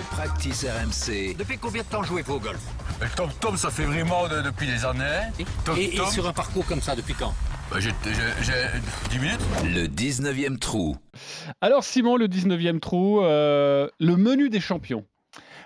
Le practice RMC. Depuis combien de temps jouez-vous au golf? Le Tom Tom, ça fait vraiment de- depuis des années. Tom et, et Tom, sur un parcours comme ça, depuis quand? Bah, j'ai j'ai- j'ai 10 minutes. Le 19e trou. Alors Simon, le 19e trou, euh, le menu des champions.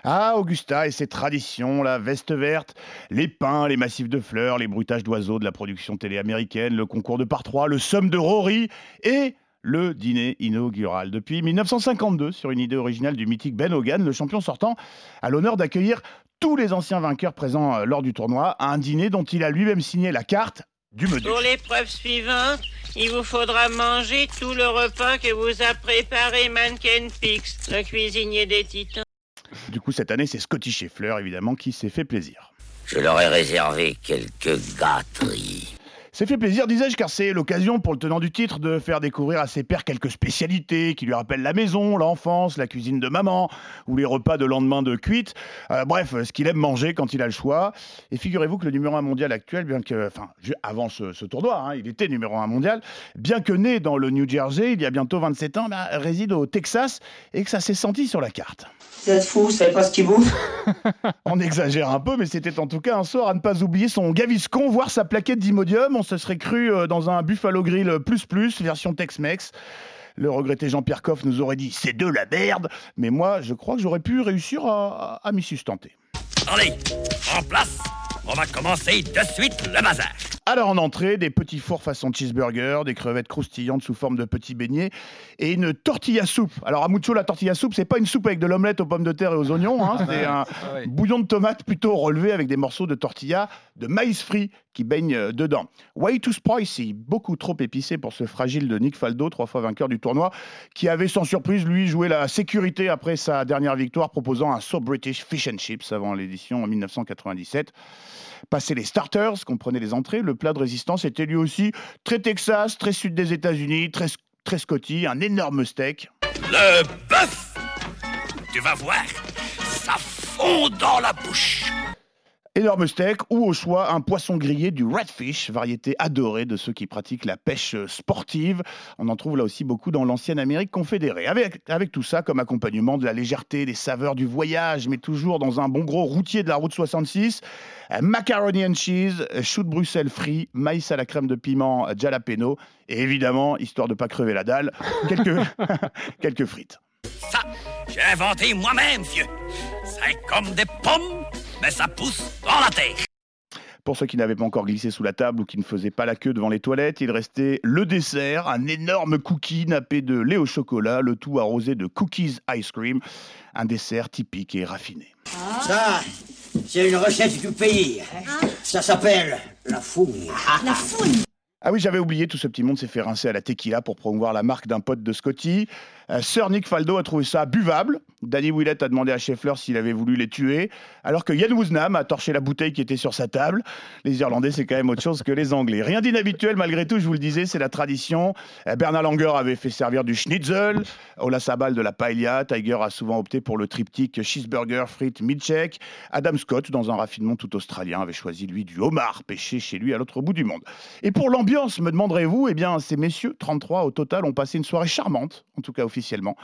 Ah, Augusta et ses traditions, la veste verte, les pins, les massifs de fleurs, les bruitages d'oiseaux de la production télé américaine, le concours de par trois, le somme de Rory et le dîner inaugural. Depuis 1952, sur une idée originale du mythique Ben Hogan, le champion sortant a l'honneur d'accueillir tous les anciens vainqueurs présents euh, lors du tournoi à un dîner dont il a lui-même signé la carte du menu. Pour l'épreuve suivante, il vous faudra manger tout le repas que vous a préparé Mannequin Pix, le cuisinier des titans. Du coup, cette année, c'est Scotty Scheffler, évidemment, qui s'est fait plaisir. Je leur ai réservé quelques gâteries. C'est fait plaisir, disais-je, car c'est l'occasion pour le tenant du titre de faire découvrir à ses pairs quelques spécialités qui lui rappellent la maison, l'enfance, la cuisine de maman ou les repas de lendemain de cuite. Euh, bref, ce qu'il aime manger quand il a le choix. Et figurez-vous que le numéro un mondial actuel, bien que, enfin, avant ce, ce tournoi, hein, il était numéro un mondial, bien que né dans le New Jersey il y a bientôt 27 ans, bah, réside au Texas et que ça s'est senti sur la carte. Vous êtes fou, vous savez pas ce qu'il bouffe On exagère un peu, mais c'était en tout cas un soir à ne pas oublier son Gaviscon, voire sa plaquette d'Imodium. On se serait cru euh, dans un Buffalo Grill plus plus, version Tex-Mex. Le regretté Jean-Pierre Coff nous aurait dit c'est de la merde, mais moi je crois que j'aurais pu réussir à, à- à m'y sustenter. Allez, en place On va commencer de suite le bazar Alors en entrée, des petits fours façon cheeseburger, des crevettes croustillantes sous forme de petits beignets et une tortilla soupe. Alors à Mucho, la tortilla soupe, c'est pas une soupe avec de l'omelette aux pommes de terre et aux oignons, hein, c'est un bouillon de tomate plutôt relevé avec des morceaux de tortilla de maïs frit qui baignent euh, dedans. Way too spicy, beaucoup trop épicé pour ce fragile de Nick Faldo, trois fois vainqueur du tournoi, qui avait sans surprise lui joué la sécurité après sa dernière victoire, proposant un So British Fish and Chips avant l'édition en 1997. Passé les starters, comprenez les entrées, le plat de résistance était lui aussi très Texas, très sud des États-Unis, très, très Scotty, un énorme steak. Le bœuf Tu vas voir, ça fond dans la bouche Énorme steak ou au choix un poisson grillé du redfish, variété adorée de ceux qui pratiquent la pêche sportive. On en trouve là aussi beaucoup dans l'ancienne Amérique confédérée. Avec, avec tout ça comme accompagnement de la légèreté, des saveurs du voyage, mais toujours dans un bon gros routier de la route 66. euh, Macaroni and cheese, euh, chou de Bruxelles frit, maïs à la crème de piment euh, jalapeno et évidemment, histoire de pas crever la dalle, quelques, quelques frites. Ça, j'ai inventé moi-même, vieux C'est comme des pommes, mais ça pousse dans la terre Pour ceux qui n'avaient pas encore glissé sous la table ou qui ne faisaient pas la queue devant les toilettes, il restait le dessert, un énorme cookie nappé de lait au chocolat, le tout arrosé de cookies ice cream, un dessert typique et raffiné. Ça, c'est une recette du pays. Ça s'appelle la fouille. Ah oui, j'avais oublié, tout ce petit monde s'est fait rincer à la tequila pour promouvoir la marque d'un pote de Scotty. Euh, Sir Nick Faldo a trouvé ça buvable. Danny Willett a demandé à Scheffler s'il avait voulu les tuer, alors que Yann Woosnam a torché la bouteille qui était sur sa table. Les Irlandais, c'est quand même autre chose que les Anglais. Rien d'inhabituel malgré tout, je vous le disais, c'est la tradition. Euh, Bernard Langer avait fait servir du schnitzel, Ola Sabal de la paella, Tiger a souvent opté pour le triptyque cheeseburger, frites, milkshake. Adam Scott, dans un raffinement tout australien, avait choisi lui du homard pêché chez lui à l'autre bout du monde. Et pour l'ambiance, me demanderez-vous, eh bien, ces messieurs, 33 au total, ont passé une soirée charmante, en tout cas officiellement,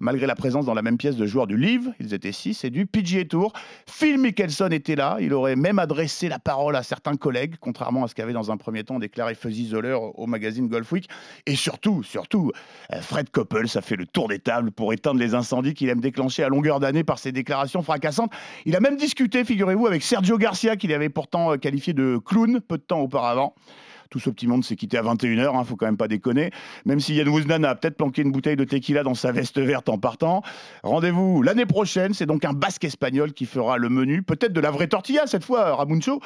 malgré la présence dans la même pièce de joueurs du Live, ils étaient 6, et du PGA Tour. Phil Mickelson était là, il aurait même adressé la parole à certains collègues, contrairement à ce qu'avait dans un premier temps déclaré Fuzzy Zoller au magazine Golf Week. Et surtout, surtout, euh, Fred Coppel, ça fait le tour des tables pour éteindre les incendies qu'il aime déclencher à longueur d'année par ses déclarations fracassantes. Il a même discuté, figurez-vous, avec Sergio Garcia, qu'il avait pourtant euh, qualifié de clown peu de temps auparavant. Tout ce petit monde s'est quitté à 21h, hein, faut quand même pas déconner. Même si Yann Wouznan a peut-être planqué une bouteille de tequila dans sa veste verte en partant. Rendez-vous l'année prochaine, c'est donc un basque espagnol qui fera le menu, peut-être de la vraie tortilla cette fois, Ramuncho.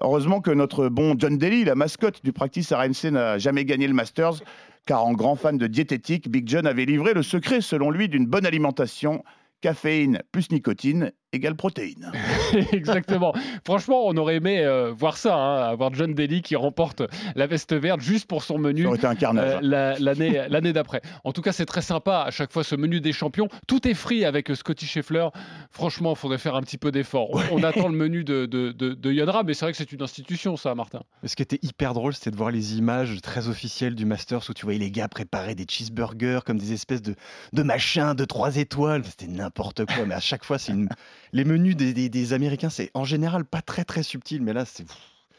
Heureusement que notre bon John Daly, la mascotte du practice RMC, n'a jamais gagné le Masters, car en grand fan de diététique, Big John avait livré le secret, selon lui, d'une bonne alimentation, caféine plus nicotine égale protéines. Exactement. Franchement, on aurait aimé euh, voir ça, hein, avoir John Daly qui remporte la veste verte juste pour son menu Ça aurait été un carnage. euh, la- l'année l'année d'après. En tout cas, c'est très sympa à chaque fois ce menu des champions. Tout est free avec euh, Scotty Scheffler. Franchement, il faudrait faire un petit peu d'effort. On, on attend le menu de, de, de, de Yodra, mais c'est vrai que c'est une institution, ça, Martin. Ce qui était hyper drôle, c'était de voir les images très officielles du Masters où tu voyais les gars préparer des cheeseburgers comme des espèces de, de machins de trois étoiles. C'était n'importe quoi. Mais à chaque fois, c'est une... les menus des, des- des Américains, c'est en général pas très très subtil. Mais là, c'est.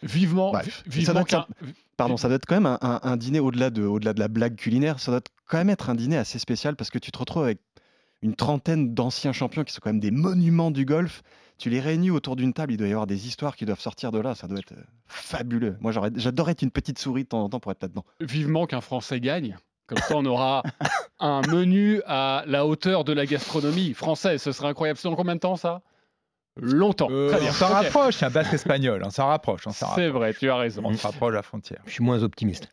Vivement, Bref. vi- Ça vivement doit Pardon, ça doit être quand même un, un- un dîner au-delà de, au-delà de la blague culinaire. Ça doit quand même être un dîner assez spécial parce que tu te retrouves avec une trentaine d'anciens champions qui sont quand même des monuments du golf. Tu les réunis autour d'une table, il doit y avoir des histoires qui doivent sortir de là. Ça doit être fabuleux. Moi, j'adorerais être une petite souris de temps en temps pour être là-dedans. vivement qu'un Français gagne. Comme ça, on aura un menu à la hauteur de la gastronomie française. Ce serait incroyable. C'est dans combien de temps, ça? Longtemps. Euh, Très bien. On s'en Ok. rapproche, c'est un basque espagnol, on s'en rapproche. C'est vrai, tu as raison. On se rapproche de la frontière. Je suis moins optimiste.